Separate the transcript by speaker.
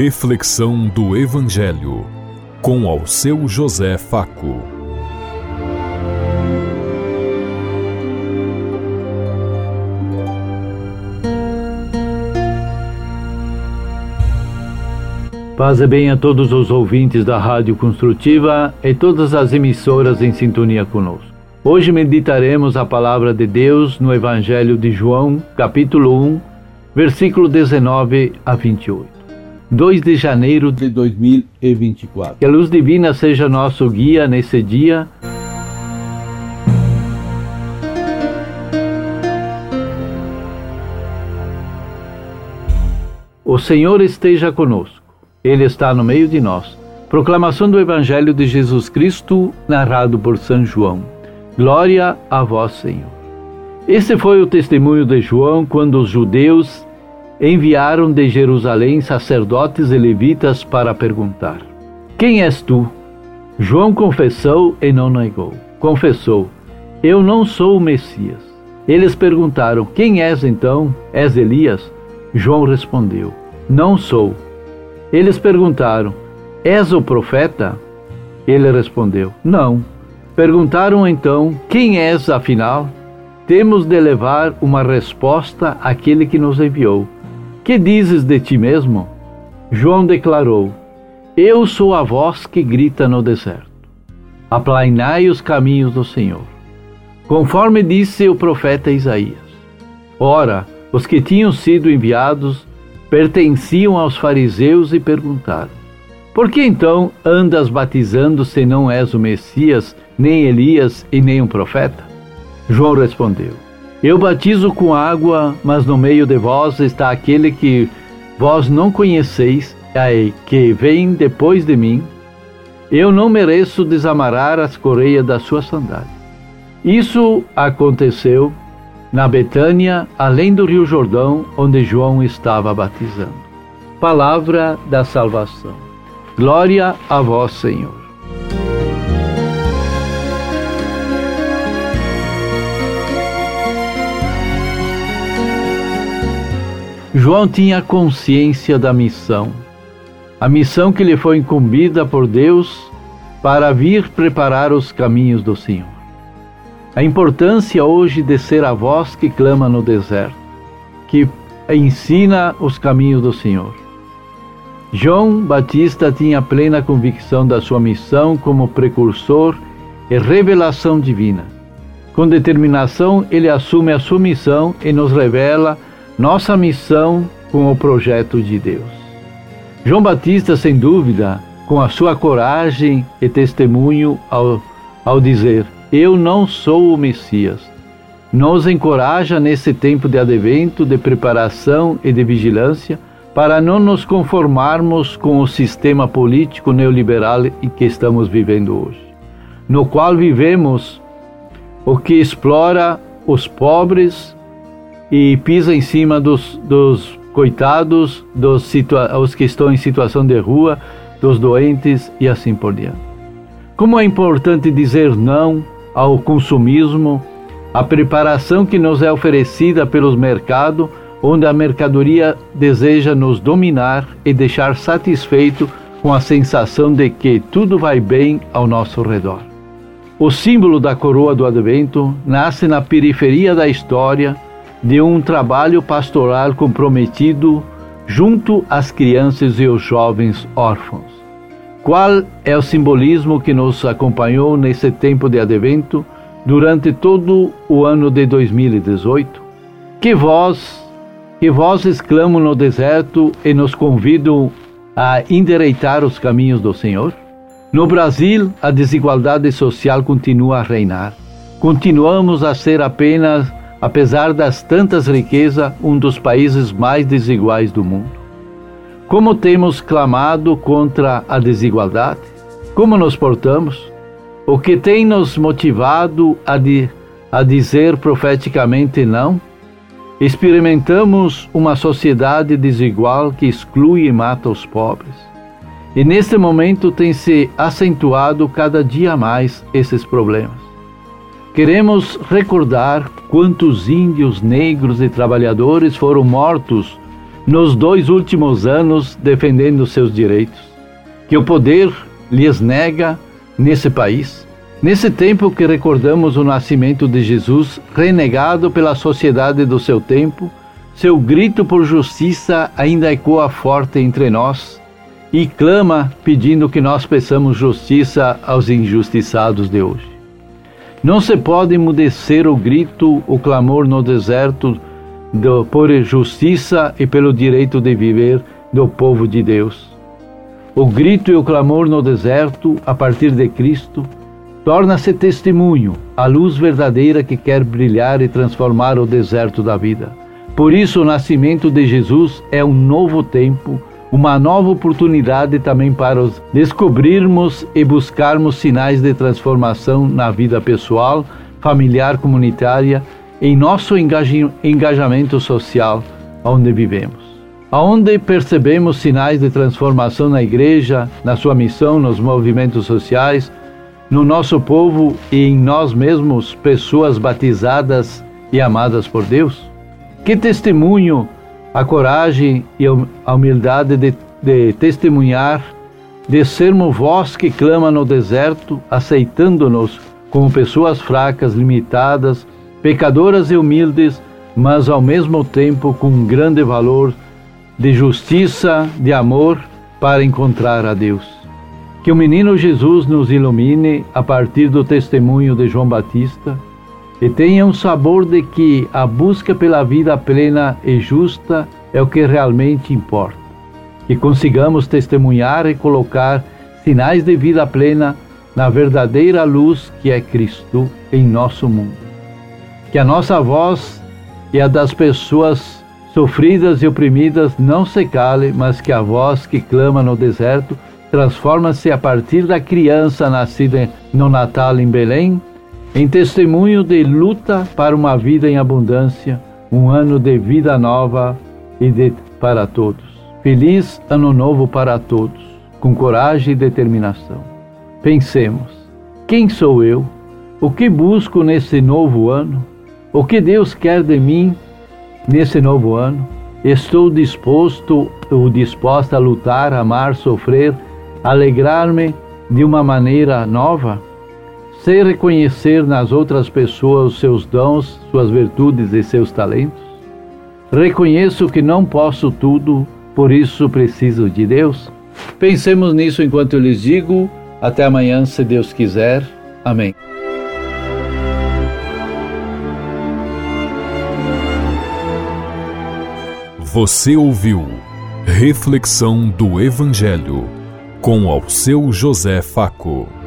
Speaker 1: Reflexão do Evangelho com ao seu José Faco.
Speaker 2: Paz e bem a todos os ouvintes da Rádio Construtiva e todas as emissoras em sintonia conosco. Hoje meditaremos a palavra de Deus no Evangelho de João, capítulo 1, versículo 19 a 28. 2 de janeiro de 2024. Que a luz divina seja nosso guia nesse dia. O Senhor esteja conosco. Ele está no meio de nós. Proclamação do Evangelho de Jesus Cristo, narrado por São João. Glória a vós, Senhor. Esse foi o testemunho de João quando os judeus enviaram de Jerusalém sacerdotes e levitas para perguntar: Quem és tu? João confessou e não negou. Confessou: Eu não sou o Messias. Eles perguntaram: Quem és então? És Elias? João respondeu: Não sou. Eles perguntaram: És o profeta? Ele respondeu: Não. Perguntaram então: Quem és afinal? Temos de levar uma resposta àquele que nos enviou. Que dizes de ti mesmo? João declarou: Eu sou a voz que grita no deserto. Aplainai os caminhos do Senhor. Conforme disse o profeta Isaías. Ora, os que tinham sido enviados pertenciam aos fariseus e perguntaram: Por que então andas batizando se não és o Messias, nem Elias e nem um profeta? João respondeu: eu batizo com água, mas no meio de vós está aquele que vós não conheceis, que vem depois de mim. Eu não mereço desamarrar as correias da sua sandália. Isso aconteceu na Betânia, além do Rio Jordão, onde João estava batizando. Palavra da salvação. Glória a vós, Senhor. João tinha consciência da missão, a missão que lhe foi incumbida por Deus para vir preparar os caminhos do Senhor. A importância hoje de ser a voz que clama no deserto, que ensina os caminhos do Senhor. João Batista tinha plena convicção da sua missão como precursor e revelação divina. Com determinação, ele assume a sua missão e nos revela nossa missão com o projeto de Deus. João Batista, sem dúvida, com a sua coragem e testemunho ao, ao dizer: Eu não sou o Messias, nos encoraja nesse tempo de advento, de preparação e de vigilância para não nos conformarmos com o sistema político neoliberal em que estamos vivendo hoje, no qual vivemos o que explora os pobres e pisa em cima dos, dos coitados, dos os que estão em situação de rua, dos doentes e assim por diante. Como é importante dizer não ao consumismo, à preparação que nos é oferecida pelos mercados, onde a mercadoria deseja nos dominar e deixar satisfeito com a sensação de que tudo vai bem ao nosso redor. O símbolo da coroa do advento nasce na periferia da história de um trabalho pastoral comprometido junto às crianças e os jovens órfãos. Qual é o simbolismo que nos acompanhou nesse tempo de advento durante todo o ano de 2018? Que voz, que vozes clamam no deserto e nos convidam a endereitar os caminhos do Senhor? No Brasil, a desigualdade social continua a reinar. Continuamos a ser apenas apesar das tantas riquezas, um dos países mais desiguais do mundo. Como temos clamado contra a desigualdade? Como nos portamos? O que tem nos motivado a, de, a dizer profeticamente não? Experimentamos uma sociedade desigual que exclui e mata os pobres. E neste momento tem se acentuado cada dia mais esses problemas. Queremos recordar quantos índios negros e trabalhadores foram mortos nos dois últimos anos defendendo seus direitos, que o poder lhes nega nesse país. Nesse tempo que recordamos o nascimento de Jesus, renegado pela sociedade do seu tempo, seu grito por justiça ainda ecoa forte entre nós e clama pedindo que nós peçamos justiça aos injustiçados de hoje. Não se pode emudecer o grito, o clamor no deserto do, por justiça e pelo direito de viver do povo de Deus. O grito e o clamor no deserto, a partir de Cristo, torna-se testemunho, a luz verdadeira que quer brilhar e transformar o deserto da vida. Por isso, o nascimento de Jesus é um novo tempo, uma nova oportunidade também para os descobrirmos e buscarmos sinais de transformação na vida pessoal, familiar, comunitária, em nosso engajamento social onde vivemos. Aonde percebemos sinais de transformação na igreja, na sua missão, nos movimentos sociais, no nosso povo e em nós mesmos, pessoas batizadas e amadas por Deus? Que testemunho a coragem e a humildade de, de testemunhar, de sermos voz que clama no deserto, aceitando-nos como pessoas fracas, limitadas, pecadoras e humildes, mas ao mesmo tempo com grande valor de justiça, de amor para encontrar a Deus. Que o menino Jesus nos ilumine a partir do testemunho de João Batista e tenha um sabor de que a busca pela vida plena e justa é o que realmente importa. Que consigamos testemunhar e colocar sinais de vida plena na verdadeira luz que é Cristo em nosso mundo. Que a nossa voz e a das pessoas sofridas e oprimidas não se cale, mas que a voz que clama no deserto transforma-se a partir da criança nascida no Natal em Belém em testemunho de luta para uma vida em abundância, um ano de vida nova e de para todos. Feliz ano novo para todos, com coragem e determinação. Pensemos: quem sou eu? O que busco nesse novo ano? O que Deus quer de mim nesse novo ano? Estou disposto ou disposta a lutar, amar, sofrer, alegrar-me de uma maneira nova? Sei reconhecer nas outras pessoas seus dons, suas virtudes e seus talentos? Reconheço que não posso tudo, por isso preciso de Deus? Pensemos nisso enquanto eu lhes digo. Até amanhã, se Deus quiser. Amém.
Speaker 1: Você ouviu Reflexão do Evangelho com ao seu José Faco.